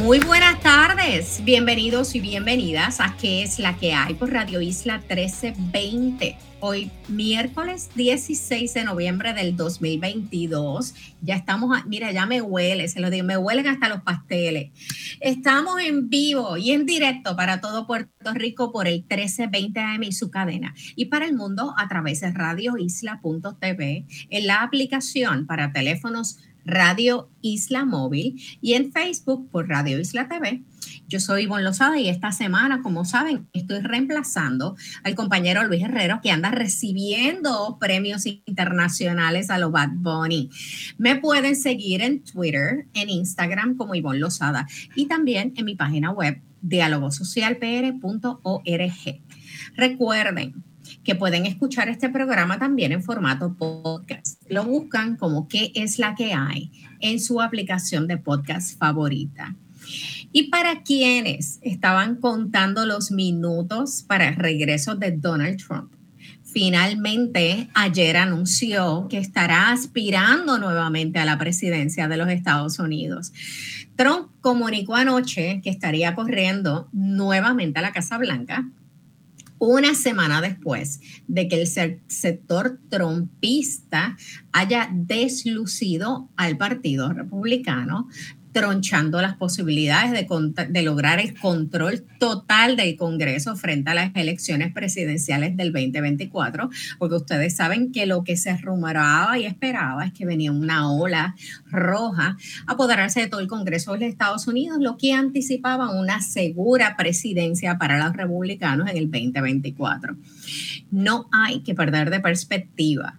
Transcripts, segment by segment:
Muy buenas tardes, bienvenidos y bienvenidas a ¿Qué es la que hay? por Radio Isla 1320 Hoy, miércoles 16 de noviembre del 2022, ya estamos, mira, ya me huele, se lo digo, me huelen hasta los pasteles. Estamos en vivo y en directo para todo Puerto Rico por el 1320 AM y su cadena, y para el mundo a través de radioisla.tv, en la aplicación para teléfonos Radio Isla Móvil y en Facebook por Radio Isla TV yo soy Ivonne Lozada y esta semana, como saben, estoy reemplazando al compañero Luis Herrero que anda recibiendo premios internacionales a los Bad Bunny. Me pueden seguir en Twitter, en Instagram como Ivonne Lozada y también en mi página web dialogosocialpr.org. Recuerden que pueden escuchar este programa también en formato podcast. Lo buscan como qué es la que hay en su aplicación de podcast favorita. Y para quienes estaban contando los minutos para el regreso de Donald Trump, finalmente ayer anunció que estará aspirando nuevamente a la presidencia de los Estados Unidos. Trump comunicó anoche que estaría corriendo nuevamente a la Casa Blanca una semana después de que el sector trumpista haya deslucido al Partido Republicano, tronchando las posibilidades de, lograr el control total del Congreso frente a las elecciones presidenciales del 2024, porque ustedes saben que lo que se rumoraba y esperaba es que venía una ola roja a apoderarse de todo el Congreso de los Estados Unidos, lo que anticipaba una segura presidencia para los republicanos en el 2024. No hay que perder de perspectiva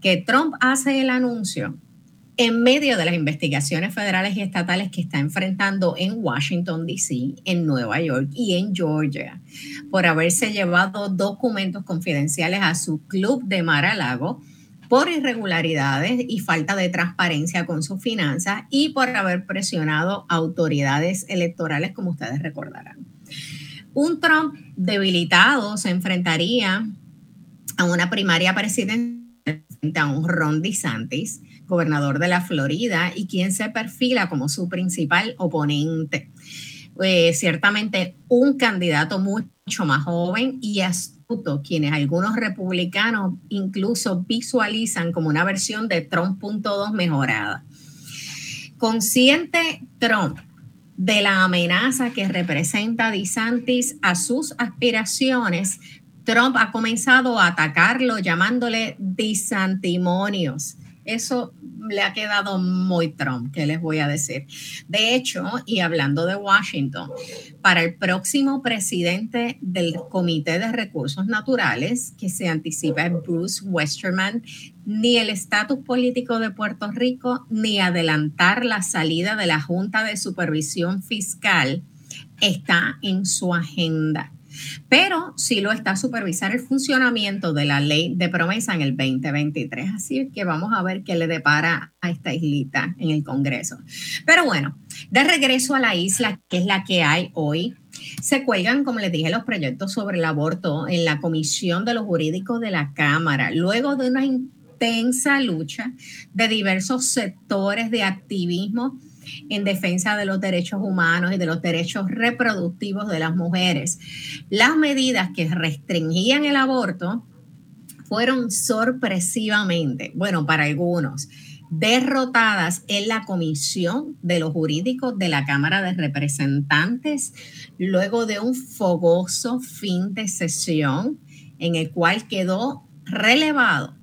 que Trump hace el anuncio en medio de las investigaciones federales y estatales que está enfrentando en Washington, D.C., en Nueva York y en Georgia, por haberse llevado documentos confidenciales a su club de Mar a Lago por irregularidades y falta de transparencia con sus finanzas y por haber presionado autoridades electorales, como ustedes recordarán. Un Trump debilitado se enfrentaría a una primaria presidencial a un Ron DeSantis gobernador de la Florida, y quien se perfila como su principal oponente. Eh, ciertamente un candidato mucho más joven y astuto, quienes algunos republicanos incluso visualizan como una versión de Trump.2 mejorada. Consciente Trump de la amenaza que representa DeSantis a sus aspiraciones, Trump ha comenzado a atacarlo llamándole disantimonios. Eso le ha quedado muy Trump, ¿qué les voy a decir? De hecho, y hablando de Washington, para el próximo presidente del Comité de Recursos Naturales, que se anticipa Bruce Westerman, ni el estatus político de Puerto Rico, ni adelantar la salida de la Junta de Supervisión Fiscal está en su agenda pero sí lo está supervisar el funcionamiento de la ley de promesa en el 2023. Así que vamos a ver qué le depara a esta islita en el Congreso. Pero bueno, de regreso a la isla, que es la que hay hoy, se cuelgan, como les dije, los proyectos sobre el aborto en la Comisión de los Jurídicos de la Cámara, luego de una intensa lucha de diversos sectores de activismo en defensa de los derechos humanos y de los derechos reproductivos de las mujeres. Las medidas que restringían el aborto fueron sorpresivamente, bueno, para algunos, derrotadas en la Comisión de los Jurídicos de la Cámara de Representantes luego de un fogoso fin de sesión en el cual quedó relevado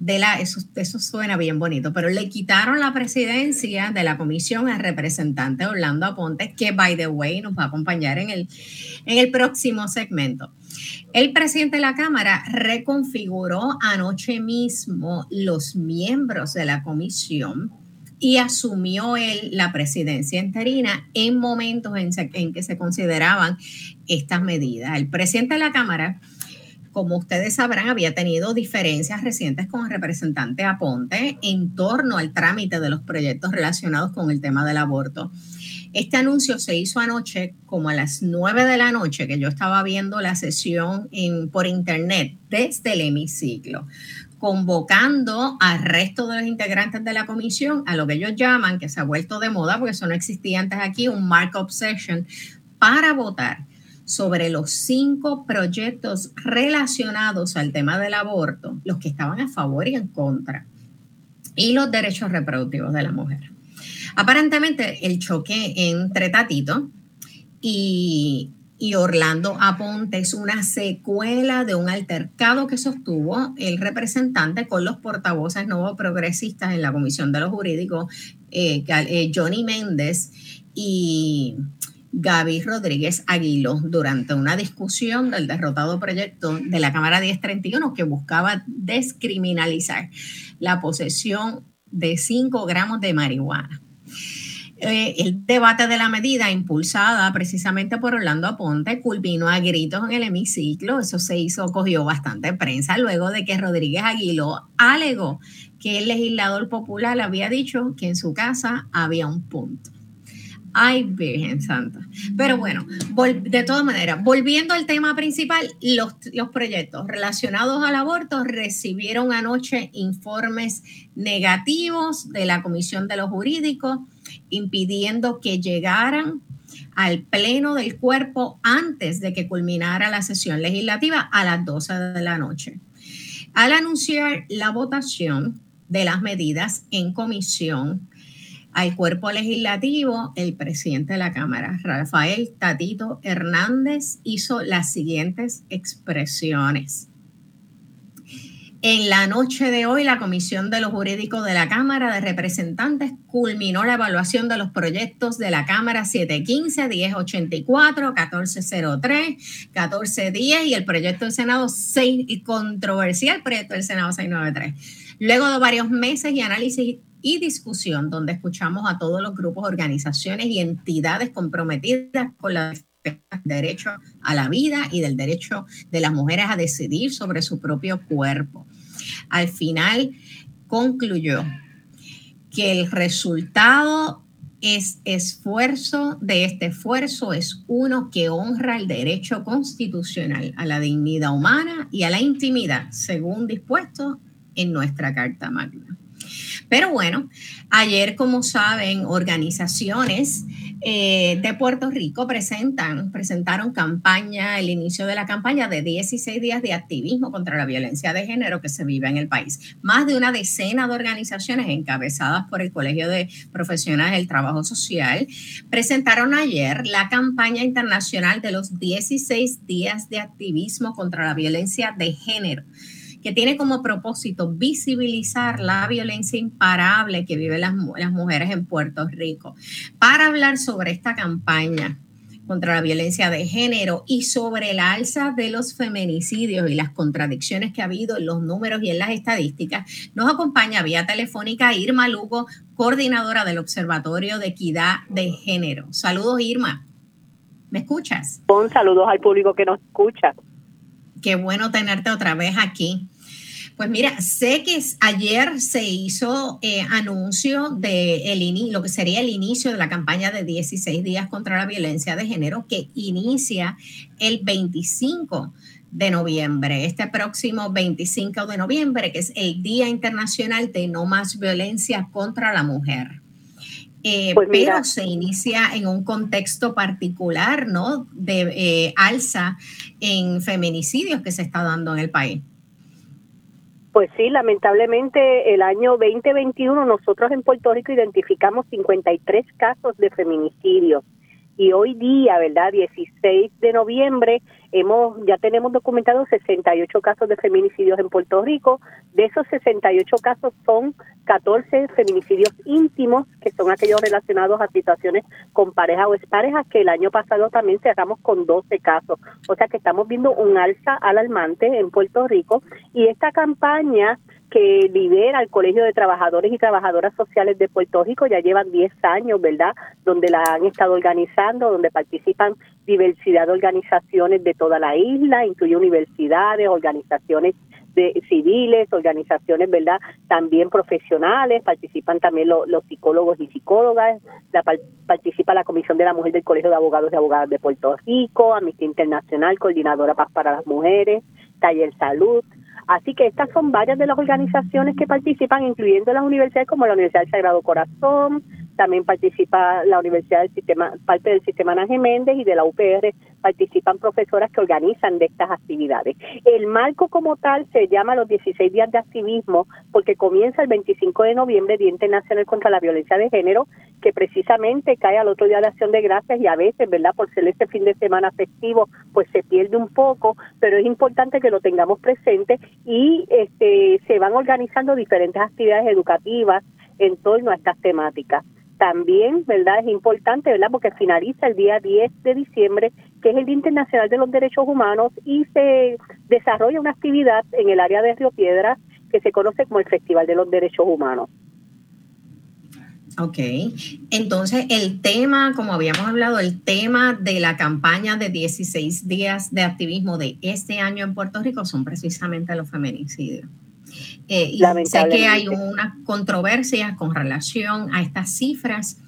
de la, eso, eso suena bien bonito, pero le quitaron la presidencia de la comisión al representante Orlando Aponte, que by the way nos va a acompañar en el, en el próximo segmento. El presidente de la Cámara reconfiguró anoche mismo los miembros de la comisión y asumió él la presidencia interina en momentos en, en que se consideraban estas medidas. El presidente de la Cámara como ustedes sabrán, había tenido diferencias recientes con el representante Aponte en torno al trámite de los proyectos relacionados con el tema del aborto. Este anuncio se hizo anoche como a las 9 de la noche, que yo estaba viendo la sesión por internet desde el hemiciclo, convocando al resto de los integrantes de la comisión a lo que ellos llaman, que se ha vuelto de moda, porque eso no existía antes aquí, un markup session, para votar sobre los cinco proyectos relacionados al tema del aborto, los que estaban a favor y en contra, y los derechos reproductivos de la mujer. Aparentemente, el choque entre Tatito y, Orlando Aponte es una secuela de un altercado que sostuvo el representante con los portavoces nuevos progresistas en la Comisión de los Jurídicos, eh, eh, Johnny Méndez y Gaby Rodríguez Aguilo durante una discusión del derrotado proyecto de la Cámara 1031 que buscaba descriminalizar la posesión de 5 gramos de marihuana. Eh, el debate de la medida impulsada precisamente por Orlando Aponte culminó a gritos en el hemiciclo. Eso se hizo, cogió bastante prensa luego de que Rodríguez Aguilo alegó que el legislador popular había dicho que en su casa había un punto. Ay, Virgen Santa. Pero bueno, de todas maneras, volviendo al tema principal, los, los, proyectos relacionados al aborto recibieron anoche informes negativos de la Comisión de los Jurídicos, impidiendo que llegaran al pleno del cuerpo antes de que culminara la sesión legislativa a las 12 de la noche. Al anunciar la votación de las medidas en comisión, al cuerpo legislativo, el presidente de la Cámara, Rafael Tatito Hernández, hizo las siguientes expresiones. En la noche de hoy, la Comisión de los Jurídicos de la Cámara de Representantes culminó la evaluación de los proyectos de la Cámara 715, 1084, 1403, 1410 y el proyecto del Senado 6, controversial proyecto del Senado 693. Luego de varios meses y análisis y discusión donde escuchamos a todos los grupos, organizaciones y entidades comprometidas con la derecho a la vida y del derecho de las mujeres a decidir sobre su propio cuerpo. Al final concluyó que el resultado es esfuerzo de este esfuerzo es uno que honra el derecho constitucional a la dignidad humana y a la intimidad, según dispuesto en nuestra Carta Magna. Pero bueno, ayer, como saben, organizaciones eh, de Puerto Rico presentan, presentaron campaña, el inicio de la campaña de 16 días de activismo contra la violencia de género que se vive en el país. Más de una decena de organizaciones encabezadas por el Colegio de Profesionales del Trabajo Social presentaron ayer la campaña internacional de los 16 días de activismo contra la violencia de género que tiene como propósito visibilizar la violencia imparable que viven las, las mujeres en Puerto Rico. Para hablar sobre esta campaña, contra la violencia de género y sobre el alza de los feminicidios y las contradicciones que ha habido en los números y en las estadísticas, nos acompaña vía telefónica Irma Lugo, coordinadora del Observatorio de Equidad de Género. Saludos, Irma. ¿Me escuchas? Un saludos al público que nos escucha. Qué bueno tenerte otra vez aquí. Pues mira, sé que ayer se hizo eh, anuncio de el lo que sería el inicio de la campaña de 16 días contra la violencia de género que inicia el 25 de noviembre, este próximo 25 de noviembre, que es el Día Internacional de No Más Violencia contra la Mujer. Eh, pues pero se inicia en un contexto particular, ¿no? De eh, alza en feminicidios que se está dando en el país. Pues sí, lamentablemente el año 2021 nosotros en Puerto Rico identificamos 53 casos de feminicidio y hoy día, ¿verdad? 16 de noviembre, hemos ya tenemos documentados 68 casos de feminicidios en Puerto Rico. De esos 68 casos son 14 feminicidios íntimos, que son aquellos relacionados a situaciones con pareja o expareja, que el año pasado también cerramos con 12 casos. O sea que estamos viendo un alza alarmante en Puerto Rico y esta campaña que lidera el Colegio de Trabajadores y Trabajadoras Sociales de Puerto Rico, ya llevan 10 años, ¿verdad?, donde la han estado organizando, donde participan diversidad de organizaciones de toda la isla, incluye universidades, organizaciones de civiles, organizaciones, ¿verdad? También profesionales, participan también los psicólogos y psicólogas, la, participa la Comisión de la Mujer del Colegio de Abogados y Abogadas de Puerto Rico, Amnistía Internacional, Coordinadora Paz para las Mujeres, Taller Salud. Así que estas son varias de las organizaciones que participan, incluyendo las universidades como la Universidad del Sagrado Corazón, también participa la Universidad del Sistema, parte del Sistema Ana Méndez y de la UPR participan profesoras que organizan de estas actividades. El marco como tal se llama los 16 días de activismo porque comienza el 25 de noviembre, Día Internacional contra la Violencia de Género, que precisamente cae al otro día de Acción de Gracias y a veces, ¿verdad? Por ser este fin de semana festivo, pues se pierde un poco, pero es importante que lo tengamos presente y este, se van organizando diferentes actividades educativas en torno a estas temáticas también, ¿verdad? Es importante, ¿verdad? Porque finaliza el día 10 de diciembre, que es el Día Internacional de los Derechos Humanos, y se desarrolla una actividad en el área de Río Piedra que se conoce como el Festival de los Derechos Humanos. Ok, entonces el tema, como habíamos hablado, el tema de la campaña de 16 días de activismo de este año en Puerto Rico son precisamente los feminicidios. Eh, y sé que hay una controversia con relación a estas cifras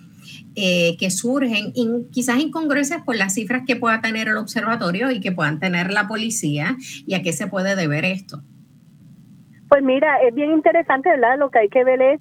eh, que surgen, quizás incongruencias por las cifras que pueda tener el observatorio y que puedan tener la policía, y a qué se puede deber esto. Pues mira, es bien interesante, ¿verdad? Lo que hay que ver es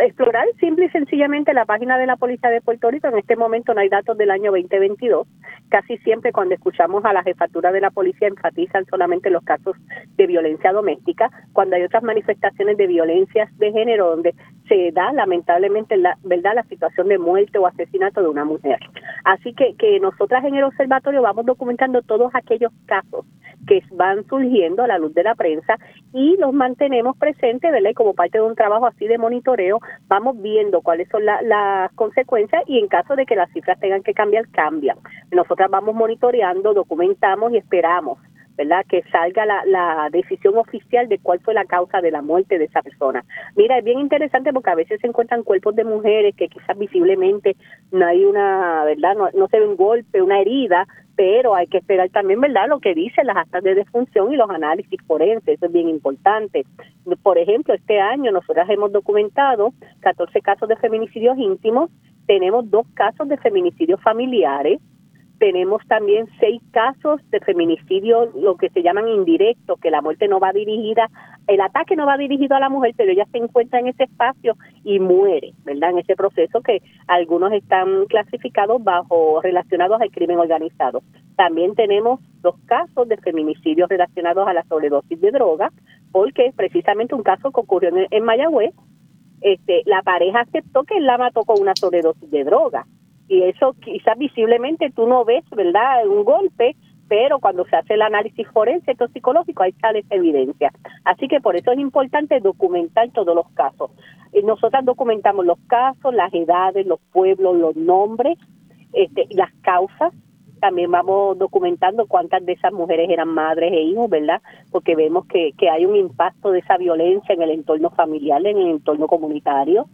explorar simple y sencillamente la página de la Policía de Puerto Rico. En este momento no hay datos del año 2022. Casi siempre cuando escuchamos a la jefatura de la policía enfatizan solamente los casos de violencia doméstica, cuando hay otras manifestaciones de violencias de género donde se da lamentablemente la verdad la situación de muerte o asesinato de una mujer. Así que que nosotras en el observatorio vamos documentando todos aquellos casos que van surgiendo a la luz de la prensa y los mantenemos presentes, ¿verdad? Y como parte de un trabajo así de monitoreo, vamos viendo cuáles son las consecuencias y en caso de que las cifras tengan que cambiar, cambian. Nosotras vamos monitoreando, documentamos y esperamos ¿verdad? Que salga la, la, decisión oficial de cuál fue la causa de la muerte de esa persona. Mira, es bien interesante porque a veces se encuentran cuerpos de mujeres que quizás visiblemente no hay una, ¿verdad? No, no se ve un golpe, una herida, pero hay que esperar también, ¿verdad?, lo que dicen las actas de defunción y los análisis forenses, eso es bien importante. Por ejemplo, este año nosotras hemos documentado 14 casos de feminicidios íntimos, tenemos dos casos de feminicidios familiares, tenemos también seis casos de feminicidio, lo que se llaman indirectos, que la muerte no va dirigida, el ataque no va dirigido a la mujer, pero ella se encuentra en ese espacio y muere, ¿verdad? En ese proceso que algunos están clasificados bajo relacionados al crimen organizado. También tenemos dos casos de feminicidios relacionados a la sobredosis de droga, porque precisamente un caso que ocurrió en, en Mayagüez, este, la pareja aceptó que él la mató con una sobredosis de droga y eso quizás visiblemente tú no ves, ¿verdad?, un golpe, pero cuando se hace el análisis forense psicológico ahí sale esa evidencia. Así que por eso es importante documentar todos los casos. Y nosotras documentamos los casos, las edades, los pueblos, los nombres, este, las causas. También vamos documentando cuántas de esas mujeres eran madres e hijos, ¿verdad? Porque vemos que, que hay un impacto de esa violencia en el entorno familiar, en el entorno comunitario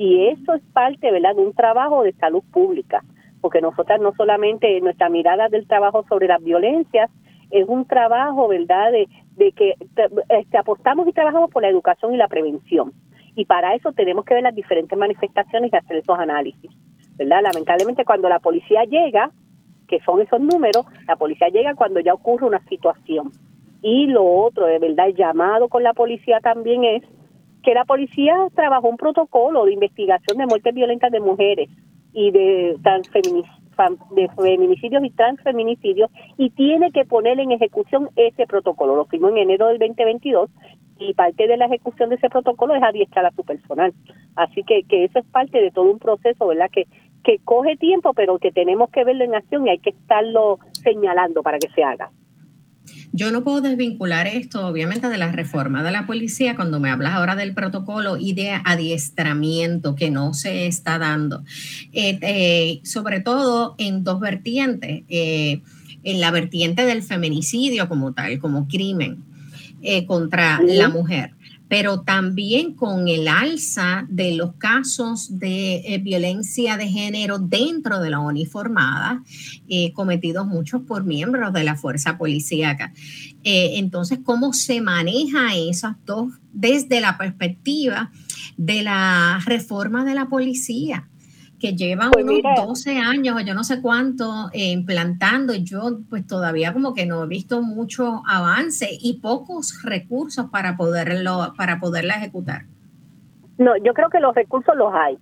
y eso es parte, ¿verdad?, de un trabajo de salud pública, porque nosotras no solamente nuestra mirada del trabajo sobre las violencias, es un trabajo, ¿verdad?, de, de que este, apostamos y trabajamos por la educación y la prevención. Y para eso tenemos que ver las diferentes manifestaciones y hacer esos análisis, ¿verdad? Lamentablemente cuando la policía llega, que son esos números, la policía llega cuando ya ocurre una situación. Y lo otro, de verdad, el llamado con la policía también es que la policía trabajó un protocolo de investigación de muertes violentas de mujeres y de de feminicidios y transfeminicidios y tiene que poner en ejecución ese protocolo. Lo firmó en enero del 2022 y parte de la ejecución de ese protocolo es adiestrar a su personal. Así que, que eso es parte de todo un proceso, ¿verdad? Que, que coge tiempo, pero que tenemos que verlo en acción y hay que estarlo señalando para que se haga. Yo no puedo desvincular esto, obviamente, de la reforma de la policía cuando me hablas ahora del protocolo y de adiestramiento que no se está dando, eh, eh, sobre todo en dos vertientes. Eh, en la vertiente del feminicidio como tal, como crimen contra la mujer. Pero también con el alza de los casos de eh, violencia de género dentro de la uniformada, eh, cometidos muchos por miembros de la fuerza policíaca. Eh, entonces, ¿cómo se maneja esas dos desde la perspectiva de la reforma de la policía? Que lleva pues unos 12 años o yo no sé cuánto eh, implantando. Yo pues todavía como que no he visto mucho avance y pocos recursos para poderlo para poderla ejecutar. No, yo creo que los recursos los hay.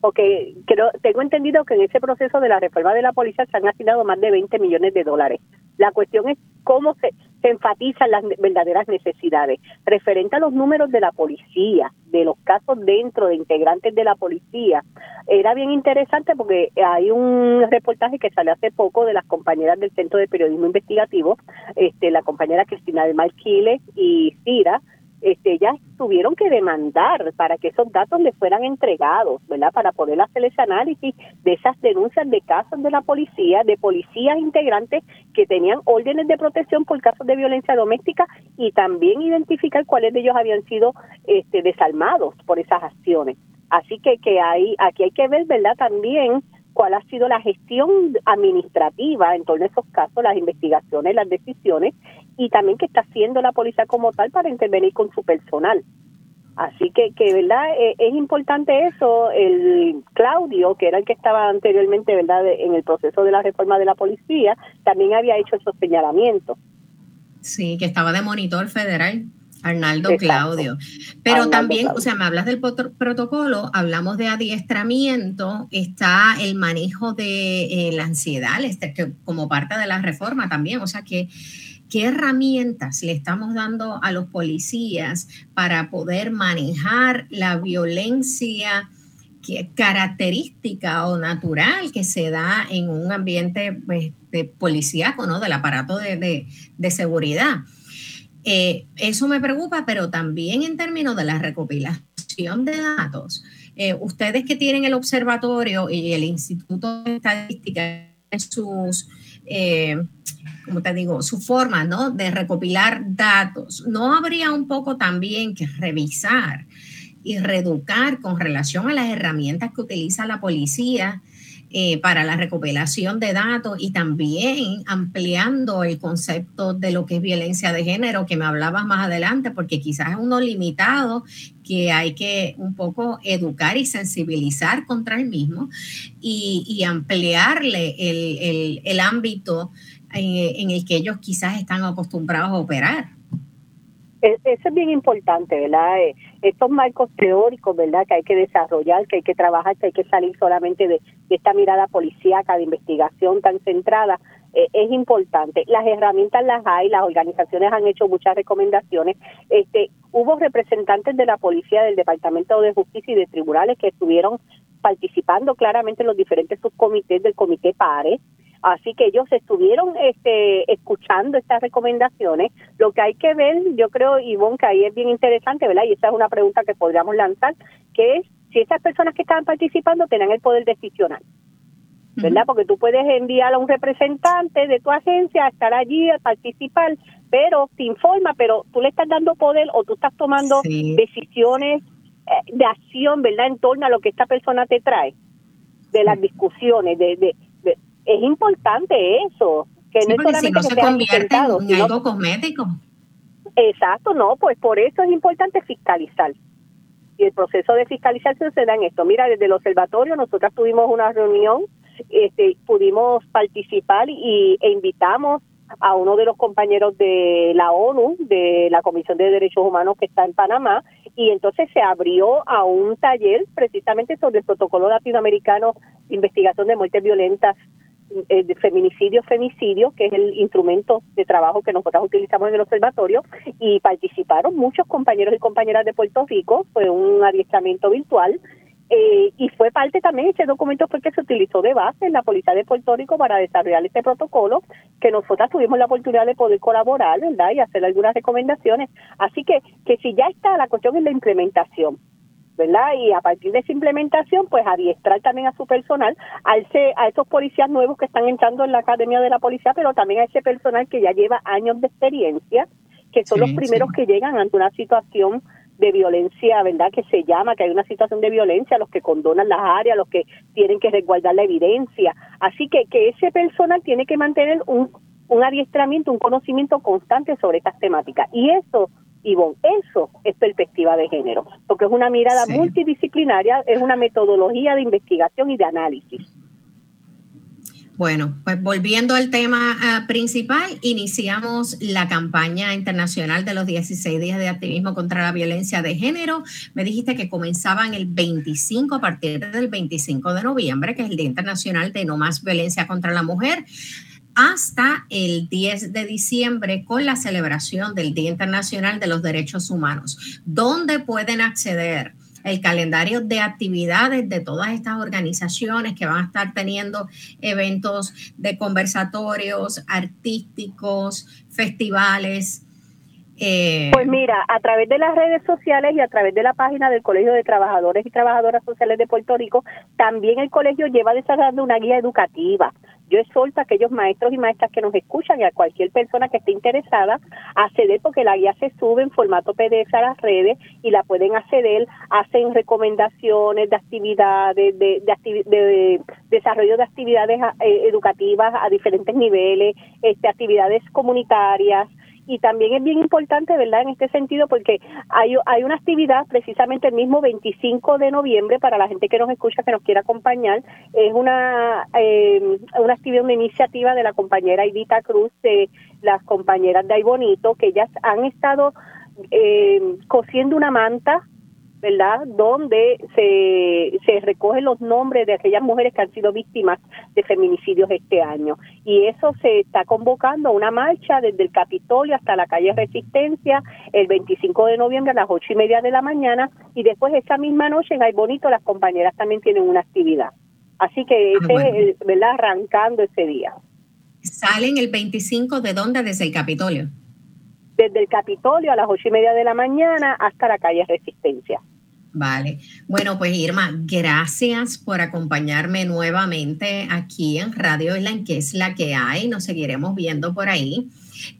Porque creo, tengo entendido que en ese proceso de la reforma de la policía se han asignado más de 20 millones de dólares. La cuestión es cómo se, se enfatizan las verdaderas necesidades. Referente a los números de la policía, de los casos dentro de integrantes de la policía, era bien interesante porque hay un reportaje que sale hace poco de las compañeras del Centro de Periodismo Investigativo, este, la compañera Cristina de Marquiles y Cira, este, ellas tuvieron que demandar para que esos datos les fueran entregados, ¿verdad? Para poder hacer ese análisis de esas denuncias de casos de la policía, de policías integrantes que tenían órdenes de protección por casos de violencia doméstica y también identificar cuáles de ellos habían sido este, desarmados por esas acciones. Así que, que hay, aquí hay que ver, ¿verdad? También cuál ha sido la gestión administrativa en torno a esos casos, las investigaciones, las decisiones y también qué está haciendo la policía como tal para intervenir con su personal. Así que, que verdad, eh, es importante eso. El Claudio, que era el que estaba anteriormente, verdad, en el proceso de la reforma de la policía, también había hecho esos señalamientos. Sí, que estaba de monitor federal. Arnaldo Claudio. Pero también, o sea, me hablas del protocolo, hablamos de adiestramiento, está el manejo de eh, la ansiedad, este, que como parte de la reforma también, o sea, que qué herramientas le estamos dando a los policías para poder manejar la violencia característica o natural que se da en un ambiente pues, de policíaco, ¿no? Del aparato de seguridad. Eh, eso me preocupa, pero también en términos de la recopilación de datos. Eh, ustedes que tienen el observatorio y el Instituto de Estadística en sus, eh, como te digo, su forma ¿no? de recopilar datos, ¿no habría un poco también que revisar y reeducar con relación a las herramientas que utiliza la policía eh, para la recopilación de datos y también ampliando el concepto de lo que es violencia de género que me hablabas más adelante, porque quizás es uno limitado que hay que un poco educar y sensibilizar contra el mismo y, ampliarle el, ámbito eh, en el que ellos quizás están acostumbrados a operar. E, eso es bien importante, ¿verdad? Eh, estos marcos teóricos, ¿verdad? Que hay que desarrollar, que hay que trabajar, que hay que salir solamente de, esta mirada policíaca, de investigación tan centrada, eh, es importante. Las herramientas las hay, las organizaciones han hecho muchas recomendaciones. Este, hubo representantes de la policía, del Departamento de Justicia y de tribunales que estuvieron participando claramente en los diferentes subcomités del Comité PARE, Así que ellos estuvieron este, escuchando estas recomendaciones. Lo que hay que ver, yo creo, Ivonne, que ahí es bien interesante, ¿verdad? Y esa es una pregunta que podríamos lanzar, que es si esas personas que estaban participando tenían el poder decisional. ¿verdad? Porque tú puedes enviar a un representante de tu agencia a estar allí, a participar, pero te informa, pero tú le estás dando poder o tú estás tomando decisiones eh, de acción, ¿verdad? En torno a lo que esta persona te trae, de las discusiones, de, de, es importante eso, que no solamente si no se convierte en algo cosmético. Exacto, no, pues por eso es importante fiscalizar. Y el proceso de fiscalización se da en esto. Mira, desde el observatorio nosotros tuvimos una reunión, este, pudimos participar y, e invitamos a uno de los compañeros de la ONU, de la Comisión de Derechos Humanos que está en Panamá, y entonces se abrió a un taller precisamente sobre el protocolo latinoamericano de investigación de muertes violentas eh, de feminicidio, femicidio, que es el instrumento de trabajo que nosotros utilizamos en el observatorio, y participaron muchos compañeros y compañeras de Puerto Rico, fue un adiestramiento virtual, eh, y fue parte también, ese documento fue que se utilizó de base en la Policía de Puerto Rico para desarrollar este protocolo, que nosotras tuvimos la oportunidad de poder colaborar, ¿verdad? Y hacer algunas recomendaciones. Así que, que si ya está, la cuestión es la implementación. ¿Verdad? Y a partir de esa implementación, pues adiestrar también a su personal, a, ese, a esos policías nuevos que están entrando en la Academia de la Policía, pero también a ese personal que ya lleva años de experiencia, que son los primeros que llegan ante una situación de violencia, ¿verdad? Que se llama, que hay una situación de violencia, los que condonan las áreas, los que tienen que resguardar la evidencia. Así que, que ese personal tiene que mantener un, un adiestramiento, un conocimiento constante sobre estas temáticas. Y eso, Ivonne, eso es perspectiva de género, porque es una mirada multidisciplinaria, es una metodología de investigación y de análisis. Bueno, pues volviendo al tema ah, principal, iniciamos la campaña internacional de los 16 días de activismo contra la violencia de género. Me dijiste que comenzaban el 25 a partir del 25 de noviembre, que es el Día Internacional de No Más Violencia contra la Mujer hasta el 10 de diciembre con la celebración del Día Internacional de los Derechos Humanos. ¿Dónde pueden acceder? el calendario de actividades de todas estas organizaciones que van a estar teniendo eventos de conversatorios artísticos, festivales. Eh, pues mira, a través de las redes sociales y a través de la página del Colegio de Trabajadores y Trabajadoras Sociales de Puerto Rico, también el colegio lleva desarrollando una guía educativa yo exhorto a aquellos maestros y maestras que nos escuchan y a cualquier persona que esté interesada a acceder porque la guía se sube en formato PDF a las redes y la pueden acceder, hacen recomendaciones de actividades, de, de, desarrollo de actividades eh, educativas a diferentes niveles, este, actividades comunitarias, y también es bien importante, ¿verdad? En este sentido, porque hay, hay una actividad precisamente el mismo 25 de noviembre para la gente que nos escucha, que nos quiera acompañar. Es una, eh, una actividad, una iniciativa de la compañera Edita Cruz, de las compañeras de Ay Bonito, que ellas han estado eh, cosiendo una manta ¿verdad? Donde se, se recogen los nombres de aquellas mujeres que han sido víctimas de feminicidios este año. Y eso se está convocando a una marcha desde el Capitolio hasta la calle Resistencia el 25 de noviembre a las ocho y media de la mañana y después esa misma noche en Ay Bonito las compañeras también tienen una actividad. Así que ah, ese es, ¿verdad? Arrancando ese día. ¿Salen el 25 de dónde? Desde el Capitolio desde el Capitolio a las ocho y media de la mañana hasta la calle Resistencia. Vale. Bueno, pues Irma, gracias por acompañarme nuevamente aquí en Radio Island, que es la que hay. Nos seguiremos viendo por ahí.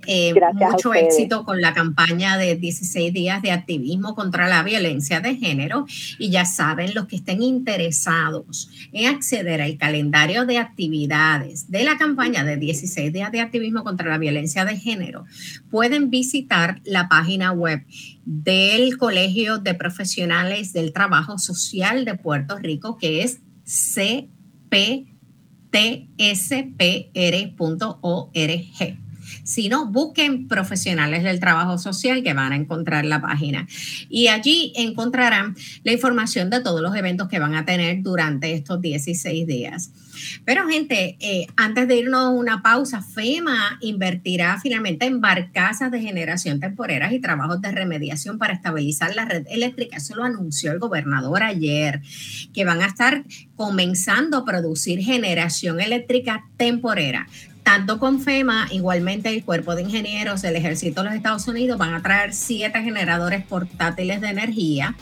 Eh, mucho éxito con la campaña de 16 días de activismo contra la violencia de género. Y ya saben, los que estén interesados en acceder al calendario de actividades de la campaña de 16 días de activismo contra la violencia de género, pueden visitar la página web del Colegio de Profesionales del Trabajo Social de Puerto Rico, que es cptspr.org. Si no, busquen profesionales del trabajo social que van a encontrar la página. Y allí encontrarán la información de todos los eventos que van a tener durante estos 16 días. Pero gente, eh, antes de irnos a una pausa, FEMA invertirá finalmente en barcazas de generación temporeras y trabajos de remediación para estabilizar la red eléctrica. Eso lo anunció el gobernador ayer, que van a estar comenzando a producir generación eléctrica temporera tanto con FEMA, igualmente el Cuerpo de Ingenieros del Ejército de los Estados Unidos van a traer siete generadores portátiles de energía.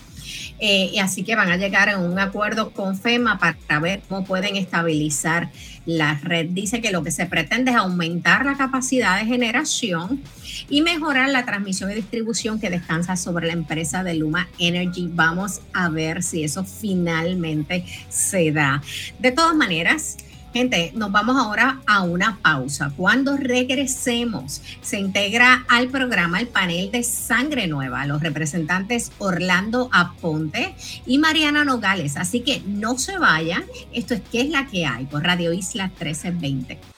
Eh, y así que van a llegar a un acuerdo con FEMA para ver cómo pueden estabilizar la red. Dice que lo que se pretende es aumentar la capacidad de generación y mejorar la transmisión y distribución que descansa sobre la empresa de Luma Energy. Vamos a ver si eso finalmente se da. De todas maneras, Gente, nos vamos ahora a una pausa. Cuando regresemos, se integra al programa el panel de Sangre Nueva, los representantes Orlando Aponte y Mariana Nogales. Así que no se vayan. Esto es ¿Qué es la que hay? por Radio Isla 1320.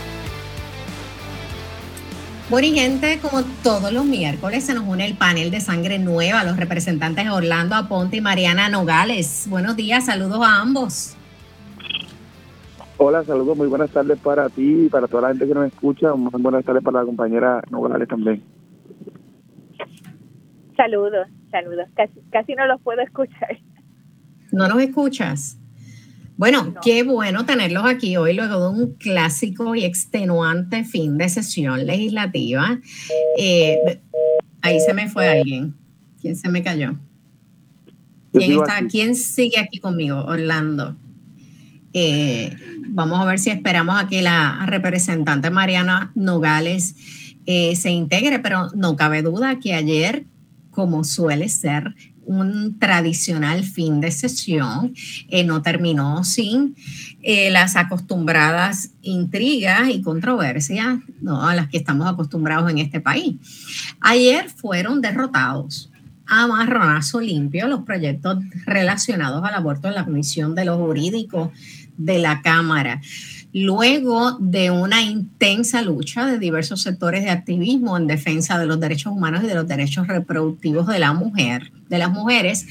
Bueno, y gente, como todos los miércoles, se nos une el panel de sangre nueva, los representantes Orlando Aponte y Mariana Nogales. Buenos días, saludos a ambos. Hola, saludos, muy buenas tardes para ti y para toda la gente que nos escucha. Muy buenas tardes para la compañera Nogales también. Saludos, saludos. Casi, casi no los puedo escuchar. ¿No nos escuchas? Bueno, qué bueno tenerlos aquí hoy luego de un clásico y extenuante fin de sesión legislativa. Eh, ahí se me fue alguien. ¿Quién se me cayó? ¿Quién, está, ¿Quién sigue aquí conmigo? Orlando. Eh, vamos a ver si esperamos a que la representante Mariana Nogales eh, se integre, pero no cabe duda que ayer, como suele ser, un tradicional fin de sesión, eh, no terminó sin las acostumbradas intrigas y controversias a las que estamos acostumbrados en este país. Ayer fueron derrotados a marronazo limpio los proyectos relacionados al aborto en la Comisión de los Jurídicos de la Cámara. Luego de una intensa lucha de diversos sectores de activismo en defensa de los derechos humanos y de los derechos reproductivos de la mujer, de las mujeres,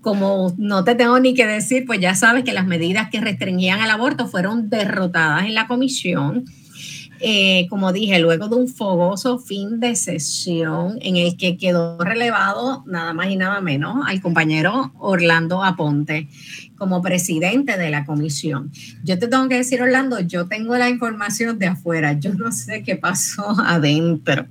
como no te tengo ni que decir, pues ya sabes que las medidas que restringían el aborto fueron derrotadas en la comisión eh, como dije, luego de un fogoso fin de sesión en el que quedó relevado nada más y nada menos al compañero Orlando Aponte como presidente de la comisión. Yo te tengo que decir, Orlando, yo tengo la información de afuera, yo no sé qué pasó adentro.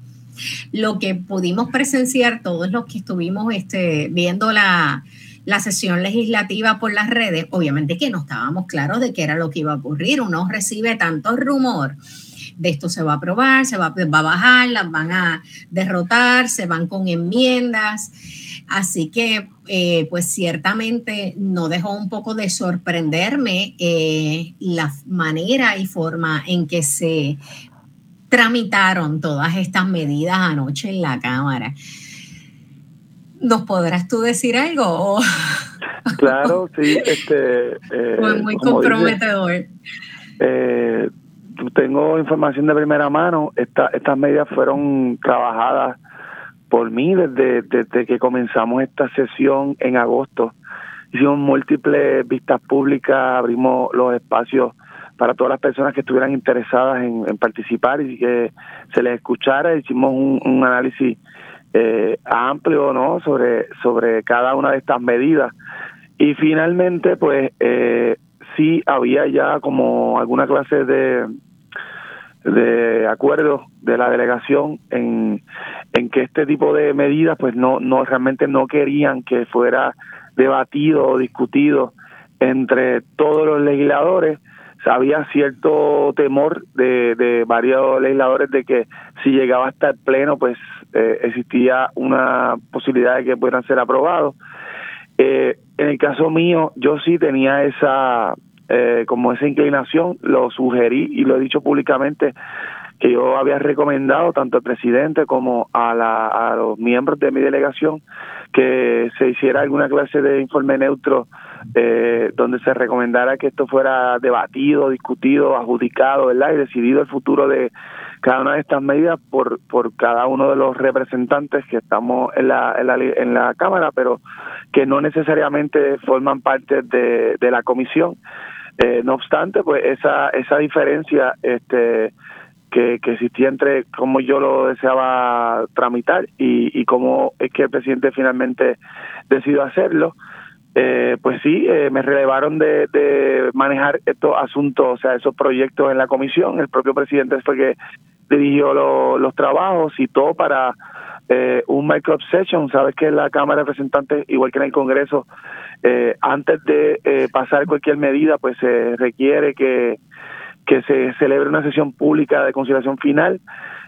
Lo que pudimos presenciar todos los que estuvimos este, viendo la, la sesión legislativa por las redes, obviamente que no estábamos claros de qué era lo que iba a ocurrir. Uno recibe tanto rumor de esto se va a aprobar, se va, va a bajar, las van a derrotar, se van con enmiendas. Así que, eh, pues ciertamente no dejó un poco de sorprenderme eh, la manera y forma en que se tramitaron todas estas medidas anoche en la Cámara. ¿Nos podrás tú decir algo? Claro, sí. Este, Fue muy comprometedor. eh, tengo información de primera mano. Esta, estas medidas fueron trabajadas por mí desde, desde que comenzamos esta sesión en agosto. Hicimos múltiples vistas públicas, abrimos los espacios para todas las personas que estuvieran interesadas en, participar y que se les escuchara. Hicimos un, análisis eh, amplio no sobre sobre cada una de estas medidas. Y finalmente pues eh, sí había ya como alguna clase de de acuerdo de la delegación en, en que este tipo de medidas pues no no realmente no querían que fuera debatido o discutido entre todos los legisladores había cierto temor de, de varios legisladores de que si llegaba hasta el pleno pues eh, existía una posibilidad de que puedan ser aprobados. Eh, en el caso mío yo sí tenía esa eh, como esa inclinación, lo sugerí y lo he dicho públicamente que yo había recomendado tanto al presidente como a, la, a los miembros de mi delegación que se hiciera alguna clase de informe neutro eh, donde se recomendara que esto fuera debatido, discutido, adjudicado, ¿verdad? Y decidido el futuro de cada una de estas medidas por, por cada uno de los representantes que estamos en la, en la, en la Cámara, pero que no necesariamente forman parte de, de la comisión eh, no obstante, pues esa, esa diferencia este, que, existía entre cómo yo lo deseaba tramitar y, cómo es que el presidente finalmente decidió hacerlo, eh, pues sí, eh, me relevaron de, de manejar estos asuntos, o sea, esos proyectos en la comisión. El propio presidente fue que dirigió los trabajos y todo para eh, un micro obsession. Sabes que la Cámara de Representantes, igual que en el Congreso, eh, antes de eh, pasar cualquier medida, pues se requiere que, que se celebre una sesión pública de conciliación final.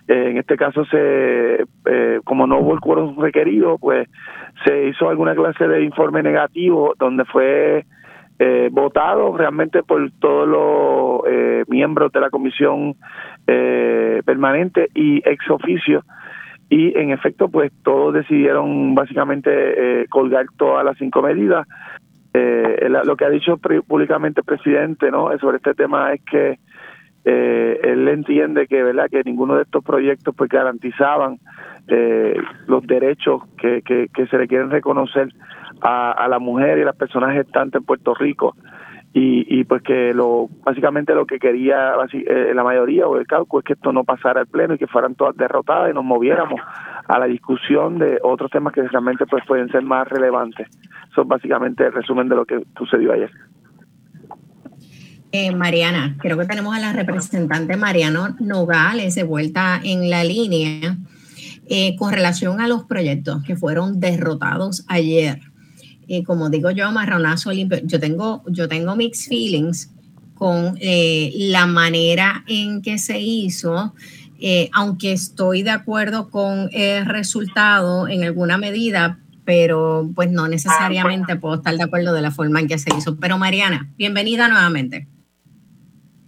Eh, en este caso, se como no hubo el quórum requerido, pues se hizo alguna clase de informe negativo donde fue votado realmente por todos los miembros de la comisión permanente y ex oficio y en efecto pues todos decidieron básicamente eh, colgar todas las cinco medidas eh, lo que ha dicho públicamente el presidente no sobre este tema es que eh, él entiende que verdad que ninguno de estos proyectos pues garantizaban eh, los derechos que, que, que se le quieren reconocer a, a la mujer y a las personas gestantes en Puerto Rico. Y, y pues que lo básicamente lo que quería eh, la mayoría o el cálculo es que esto no pasara al pleno y que fueran todas derrotadas y nos moviéramos a la discusión de otros temas que realmente pues pueden ser más relevantes Eso es básicamente el resumen de lo que sucedió ayer. Eh, Mariana, creo que tenemos a la representante Mariano Nogales de vuelta en la línea eh, con relación a los proyectos que fueron derrotados ayer. Eh, como digo yo, marronazo limpio. Yo tengo, yo tengo mixed feelings con la manera en que se hizo. aunque estoy de acuerdo con el resultado en alguna medida, pero pues no necesariamente puedo estar de acuerdo de la forma en que se hizo. Pero Mariana, bienvenida nuevamente.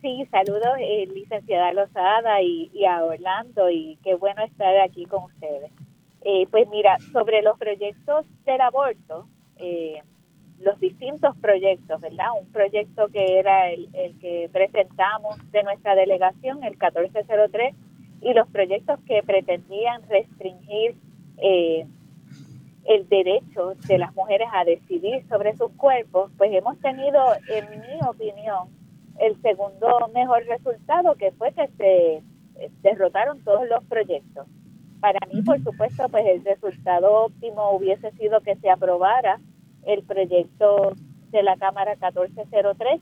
Sí, saludos, eh, licenciada Lozada y, a Orlando, y qué bueno estar aquí con ustedes. Eh, pues mira, sobre los proyectos del aborto, eh, los distintos proyectos, ¿verdad? Un proyecto que era el, el, que presentamos de nuestra delegación, el 1403, y los proyectos que pretendían restringir eh, el derecho de las mujeres a decidir sobre sus cuerpos, pues hemos tenido, en mi opinión, el segundo mejor resultado que fue que se derrotaron todos los proyectos. Para mí, por supuesto, pues el resultado óptimo hubiese sido que se aprobara el proyecto de la Cámara 1403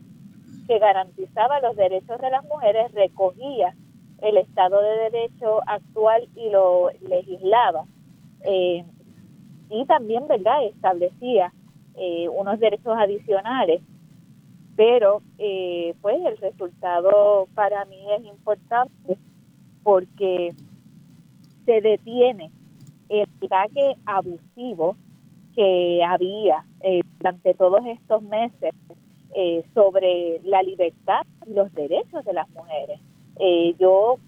que garantizaba los derechos de las mujeres, recogía el Estado de Derecho actual y lo legislaba. Eh, y también, ¿verdad?, establecía eh, unos derechos adicionales pero eh, pues el resultado para mí es importante porque se detiene el ataque abusivo que había eh, durante todos estos meses eh, sobre la libertad y los derechos de las mujeres. yo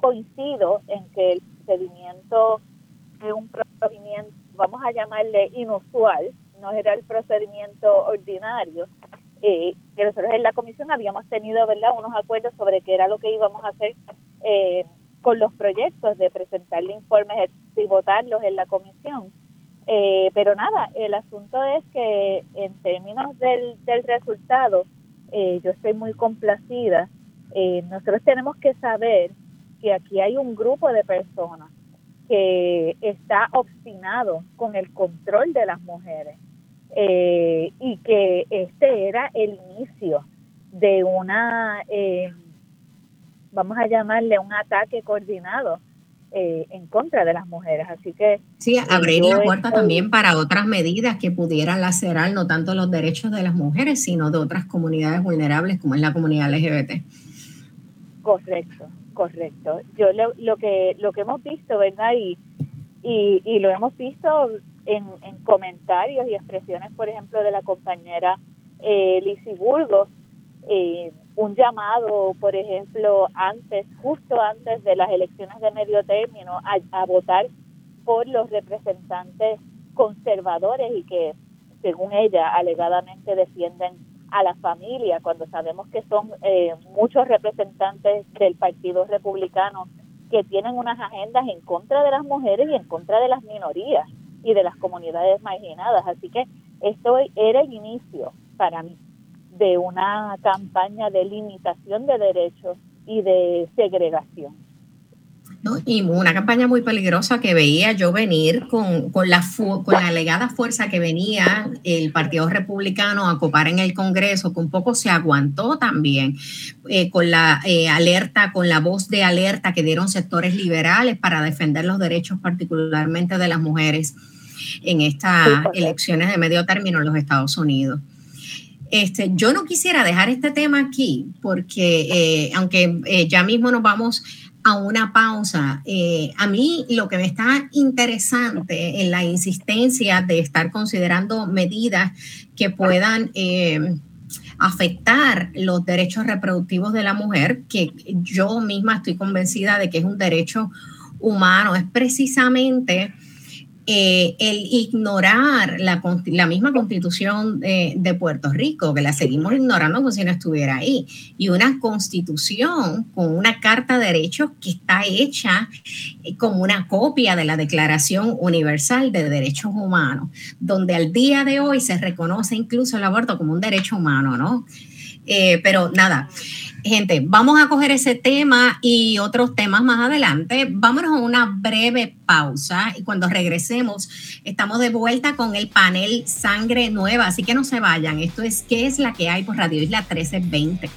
coincido en que el procedimiento es un procedimiento, vamos a llamarle inusual, no era el procedimiento ordinario, eh, que nosotros en la comisión habíamos tenido verdad unos acuerdos sobre qué era lo que íbamos a hacer eh, con los proyectos de presentarle informes y votarlos en la comisión. Eh, pero nada, el asunto es que en términos del, del resultado, eh, yo estoy muy complacida. nosotros tenemos que saber que aquí hay un grupo de personas que está obstinado con el control de las mujeres eh, y que este era el inicio de una, eh, vamos a llamarle un ataque coordinado eh, en contra de las mujeres. Así que... Sí, abrir la puerta también para otras medidas que pudieran lacerar no tanto los derechos de las mujeres, sino de otras comunidades vulnerables como es la comunidad LGBT. Correcto, correcto. Yo lo, lo que lo que hemos visto, ¿verdad? Y, y, y lo hemos visto en, comentarios y expresiones, por ejemplo, de la compañera eh, Burgos, eh, un llamado, por ejemplo, antes, justo antes de las elecciones de medio término, a, votar por los representantes conservadores y que, según ella, alegadamente defienden a la familia, cuando sabemos que son eh, muchos representantes del Partido Republicano que tienen unas agendas en contra de las mujeres y en contra de las minorías y de las comunidades marginadas. Así que esto era el inicio para mí de una campaña de limitación de derechos y de segregación. Y una campaña muy peligrosa que veía yo venir con, con, la, con la alegada fuerza que venía el Partido Republicano a copar en el Congreso, que un poco se aguantó también, eh, con la eh, alerta, con la voz de alerta que dieron sectores liberales para defender los derechos particularmente de las mujeres en estas elecciones de medio término en los Estados Unidos. Este, yo no quisiera dejar este tema aquí porque eh, aunque ya mismo nos vamos a una pausa. Eh, a mí lo que me está interesante en la insistencia de estar considerando medidas que puedan eh, afectar los derechos reproductivos de la mujer, que yo misma estoy convencida de que es un derecho humano, es precisamente eh, el ignorar la, misma constitución de, Puerto Rico, que la seguimos ignorando como si no estuviera ahí, y una constitución con una carta de derechos que está hecha eh, como una copia de la Declaración Universal de Derechos Humanos, donde al día de hoy se reconoce incluso el aborto como un derecho humano, ¿no? Eh, pero nada, gente, vamos a coger ese tema y otros temas más adelante. Vámonos a una breve pausa y cuando regresemos estamos de vuelta con el panel Sangre Nueva, así que no se vayan. Esto es ¿Qué es la que hay por Radio Isla 1320?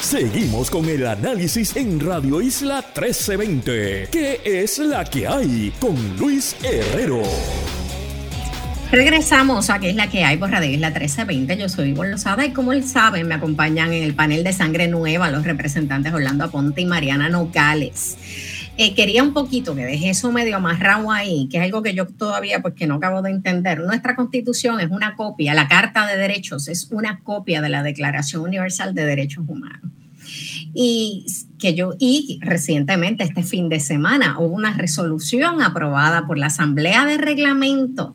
Seguimos con el análisis en Radio Isla 1320. ¿Qué es la que hay? Con Luis Herrero. Regresamos a qué es la que hay por Radio Isla 1320. Yo soy Ivonne Lozada y como él sabe, me acompañan en el panel de Sangre Nueva los representantes Orlando Aponte y Mariana Nogales. Eh, quería un poquito que deje eso medio amarrado ahí, que es algo que yo todavía pues que no acabo de entender. Nuestra constitución es una copia, la Carta de Derechos es una copia de la Declaración Universal de Derechos Humanos y que yo y recientemente este fin de semana hubo una resolución aprobada por la Asamblea de Reglamento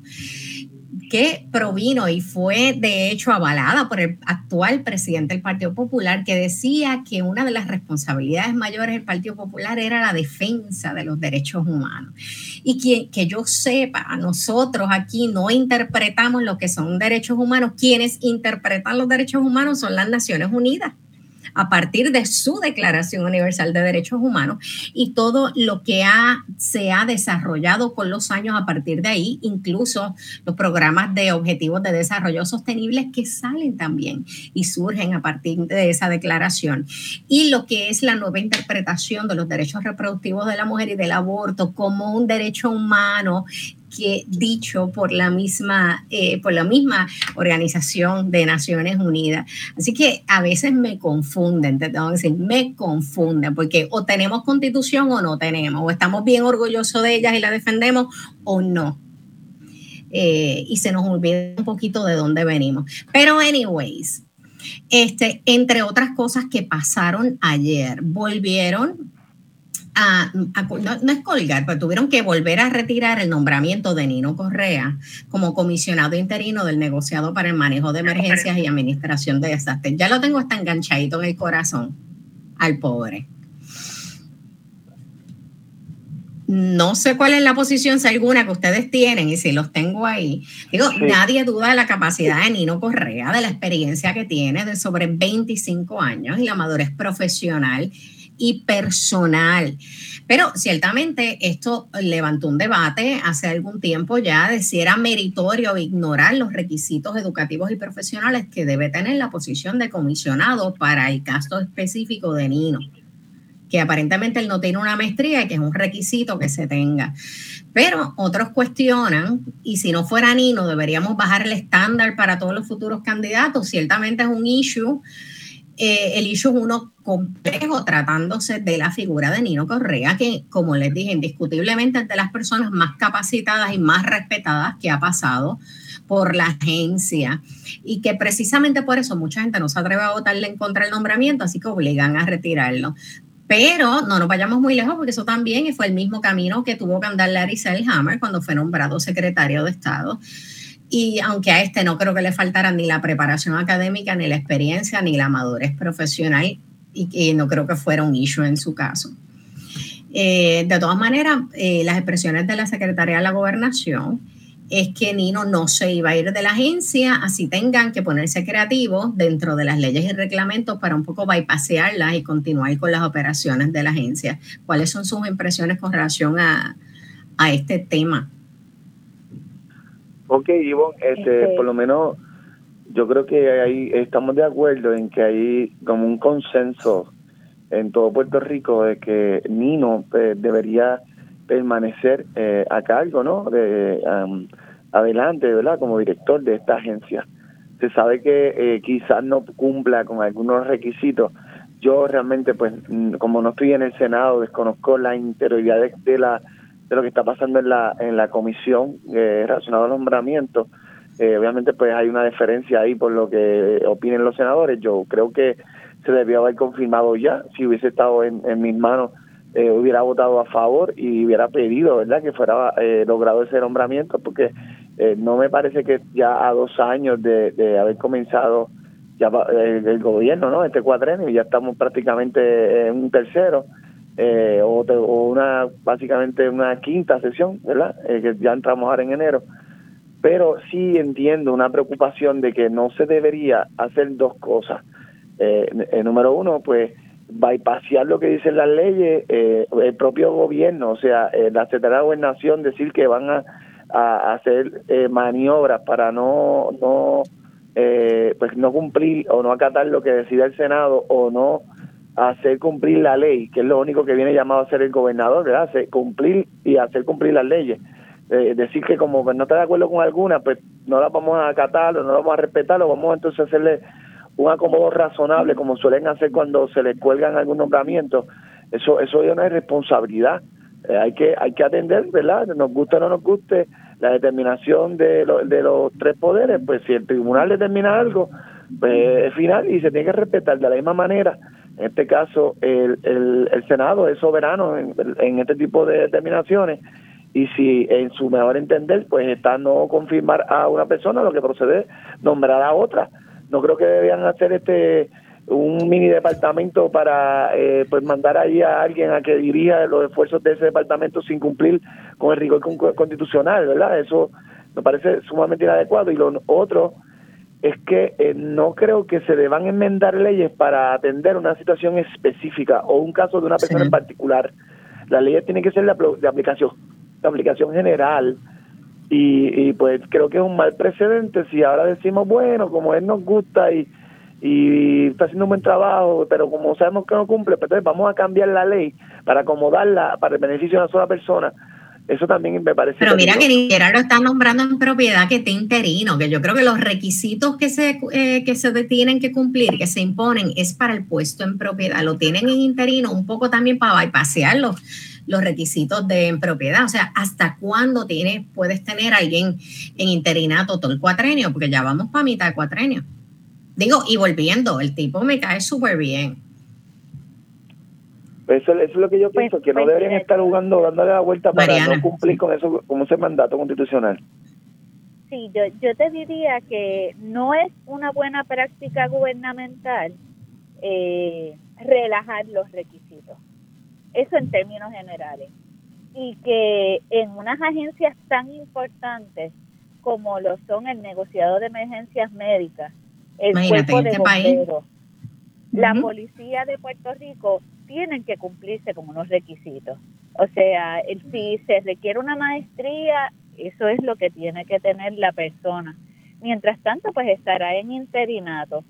que provino y fue de hecho avalada por el actual presidente del Partido Popular, que decía que una de las responsabilidades mayores del Partido Popular era la defensa de los derechos humanos. Y que, que yo sepa, nosotros aquí no interpretamos lo que son derechos humanos, quienes interpretan los derechos humanos son las Naciones Unidas a partir de su Declaración Universal de Derechos Humanos y todo lo que ha, se ha desarrollado con los años a partir de ahí, incluso los programas de objetivos de desarrollo sostenibles que salen también y surgen a partir de esa declaración. Y lo que es la nueva interpretación de los derechos reproductivos de la mujer y del aborto como un derecho humano que dicho por la misma, eh, por la misma Organización de Naciones Unidas. Así que a veces me confunden, te tengo que decir, me confunden, porque o tenemos constitución o no tenemos, o estamos bien orgullosos de ellas y la defendemos o no. Eh, y se nos olvida un poquito de dónde venimos. Pero anyways, este, entre otras cosas que pasaron ayer, volvieron no, es colgar, pero tuvieron que volver a retirar el nombramiento de Nino Correa como comisionado interino del negociado para el manejo de emergencias y administración de desastres. Ya lo tengo hasta enganchadito en el corazón al pobre. No sé cuál es la posición, si alguna que ustedes tienen y si los tengo ahí. Digo, nadie duda de la capacidad de Nino Correa, de la experiencia que tiene de sobre 25 años y la madurez profesional y personal. Pero ciertamente esto levantó un debate hace algún tiempo ya de si era meritorio ignorar los requisitos educativos y profesionales que debe tener la posición de comisionado para el caso específico de Nino que aparentemente él no tiene una maestría y que es un requisito que se tenga. Pero otros cuestionan, y si no fuera Nino, deberíamos bajar el estándar para todos los futuros candidatos. Ciertamente es un issue eh, el issue es uno complejo tratándose de la figura de Nino Correa, que como les dije, indiscutiblemente es de las personas más capacitadas y más respetadas que ha pasado por la agencia y que precisamente por eso mucha gente no se atreve a votarle en contra del nombramiento, así que obligan a retirarlo. Pero no nos vayamos muy lejos porque eso también fue el mismo camino que tuvo que andar Larry Selhammer cuando fue nombrado secretario de Estado y aunque a este no creo que le faltara ni la preparación académica, ni la experiencia, ni la madurez profesional, y, no creo que fuera un issue en su caso. Eh, de todas maneras, eh, las expresiones de la Secretaría de la Gobernación es que Nino no se iba a ir de la agencia, así tengan que ponerse creativos dentro de las leyes y reglamentos para un poco bypassearlas y continuar con las operaciones de la agencia. ¿Cuáles son sus impresiones con relación a, a este tema? Ok, Ivonne, este, por lo menos yo creo que ahí estamos de acuerdo en que hay como un consenso en todo Puerto Rico de que Nino pues, debería permanecer eh, a cargo, ¿no? De adelante, ¿verdad? Como director de esta agencia. Se sabe que eh, quizás no cumpla con algunos requisitos. Yo realmente, pues, como no estoy en el Senado, desconozco la interioridad de la de lo que está pasando en la, en la comisión eh, relacionado al nombramiento. Eh, obviamente pues hay una diferencia ahí por lo que opinen los senadores. Yo creo que se debió haber confirmado ya. Si hubiese estado en, mis manos, eh, hubiera votado a favor y hubiera pedido, ¿verdad?, que fuera eh, logrado ese nombramiento, porque no me parece que ya a dos años de, haber comenzado ya el, gobierno, ¿no?, este cuadrenio, ya estamos prácticamente en un tercero eh, o, una básicamente una quinta sesión, ¿verdad? Eh, que ya entramos ahora en enero. pero sí entiendo una preocupación de que no se debería hacer dos cosas. Eh, eh número uno, pues bypassar lo que dicen las leyes, eh, el propio gobierno, o sea, la Secretaría de Gobernación decir que van a, a hacer maniobras para no no pues no cumplir o no acatar lo que decida el Senado o no hacer cumplir la ley, que es lo único que viene llamado a ser el gobernador, ¿verdad? Hacer, cumplir y hacer cumplir las leyes. Eh, decir que como no está de acuerdo con alguna, pues no las vamos a acatar no las vamos a respetar, o vamos entonces a hacerle un acomodo razonable como suelen hacer cuando se les cuelgan algún nombramiento. Eso eso es una irresponsabilidad. Eh, hay que hay que atender, ¿verdad? Nos guste o no nos guste la determinación de, de los tres poderes, pues si el tribunal determina algo, pues es final y se tiene que respetar de la misma manera. En este caso, el, el, Senado es soberano en, en este tipo de determinaciones y si en su mejor entender pues está no confirmar a una persona lo que procede nombrar a otra no creo que debían hacer este un mini departamento para eh, pues mandar ahí a alguien a que dirija los esfuerzos de ese departamento sin cumplir con el rigor constitucional, ¿verdad? Eso me parece sumamente inadecuado. Y lo otro es que eh, no creo que se deban enmendar leyes para atender una situación específica o un caso de una persona en particular. Las leyes tienen que ser de, aplicación, de aplicación general. Y, y pues creo que es un mal precedente si ahora decimos, bueno, como él nos gusta y y está haciendo un buen trabajo, pero como sabemos que no cumple, pues entonces vamos a cambiar la ley para acomodarla para el beneficio de una sola persona. Eso también me parece. Pero mira que ni siquiera lo están nombrando en propiedad que esté interino, que yo creo que los requisitos que se, eh, que se tienen que cumplir, que se imponen, es para el puesto en propiedad. Lo tienen en interino un poco también para bypassear los, los requisitos de en propiedad. O sea, ¿hasta cuándo tienes, puedes tener a alguien en interinato todo el cuatrenio? Porque ya vamos para mitad de cuatrenio. Digo, y volviendo, el tipo me cae súper bien. Eso, es lo que yo pienso, que no pues, deberían estar jugando, dándole la vuelta para no cumplir con eso, con ese mandato constitucional. Sí, yo, yo te diría que no es una buena práctica gubernamental eh, relajar los requisitos. Eso en términos generales. Y que en unas agencias tan importantes como lo son el negociador de emergencias médicas, el cuerpo de este bomberos, la policía de Puerto Rico tienen que cumplirse con unos requisitos. O sea, el, si se requiere una maestría, eso es lo que tiene que tener la persona. Mientras tanto, pues estará en interinato.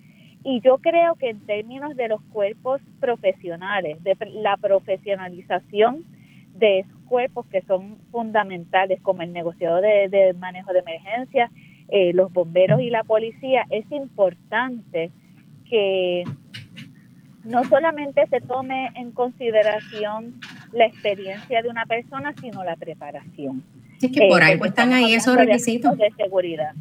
Y yo creo que en términos de los cuerpos profesionales, de la profesionalización de cuerpos que son fundamentales, como el negociador de, de manejo de emergencias, eh, los bomberos y la policía, es importante que no solamente se tome en consideración la experiencia de una persona, sino la preparación. Es que por eh, están ahí esos requisitos de seguridad.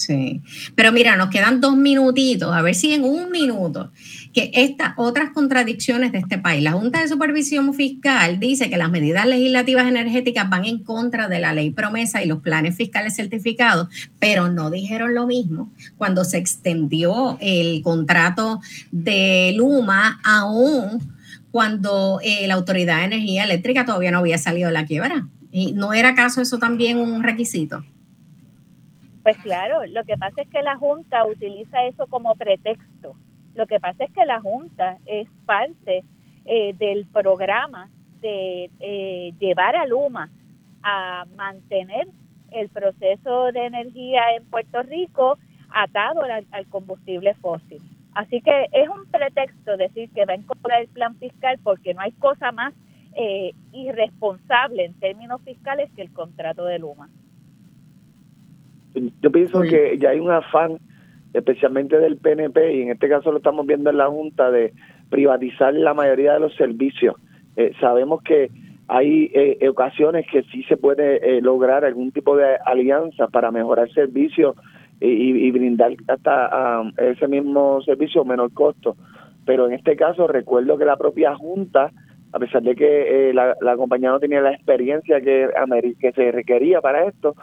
Sí, pero mira, nos quedan dos minutitos, a ver si en un minuto, que estas otras contradicciones de este país. La Junta de Supervisión Fiscal dice que las medidas legislativas energéticas van en contra de la ley promesa y los planes fiscales certificados, pero no dijeron lo mismo cuando se extendió el contrato de Luma aún cuando eh, la Autoridad de Energía Eléctrica todavía no había salido de la quiebra. ¿Y no era acaso eso también un requisito? Pues claro, lo que pasa es que la Junta utiliza eso como pretexto. Lo que pasa es que la Junta es parte eh, del programa de eh, llevar a Luma a mantener el proceso de energía en Puerto Rico atado al, combustible fósil. Así que es un pretexto decir que va a incorporar el plan fiscal porque no hay cosa más eh, irresponsable en términos fiscales que el contrato de Luma. Yo pienso que ya hay un afán, especialmente del PNP, y en este caso lo estamos viendo en la Junta, de privatizar la mayoría de los servicios. Eh, sabemos que hay eh, ocasiones que sí se puede eh, lograr algún tipo de alianza para mejorar servicios y, brindar hasta ese mismo servicio a menor costo. Pero en este caso recuerdo que la propia Junta, a pesar de que la, la compañía no tenía la experiencia que, que se requería para esto,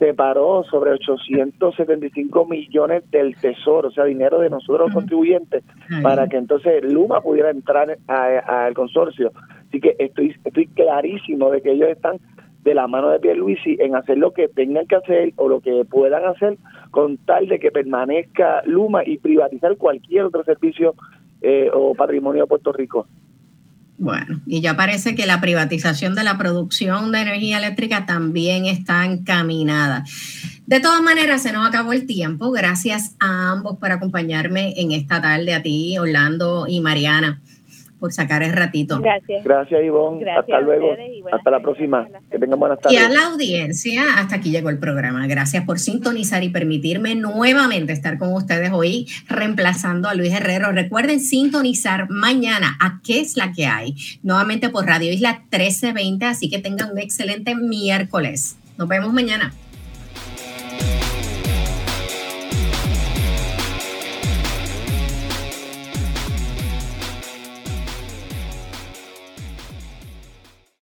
separó sobre 875 millones del tesoro, o sea, dinero de nosotros los contribuyentes, para que entonces Luma pudiera entrar al consorcio. Así que estoy, estoy clarísimo de que ellos están de la mano de Pierluisi en hacer lo que tengan que hacer o lo que puedan hacer con tal de que permanezca Luma y privatizar cualquier otro servicio eh, o patrimonio de Puerto Rico. Bueno, y ya parece que la privatización de la producción de energía eléctrica también está encaminada. De todas maneras, se nos acabó el tiempo. Gracias a ambos por acompañarme en esta tarde, a ti, Orlando y Mariana por sacar el ratito. Gracias. Gracias, Ivonne. hasta luego. Hasta la próxima. Que tengan buenas tardes. Y a la audiencia, hasta aquí llegó el programa. Gracias por sintonizar y permitirme nuevamente estar con ustedes hoy, reemplazando a Luis Herrero. Recuerden sintonizar mañana a qué es la que hay, nuevamente por Radio Isla 1320. Así que tengan un excelente miércoles. Nos vemos mañana.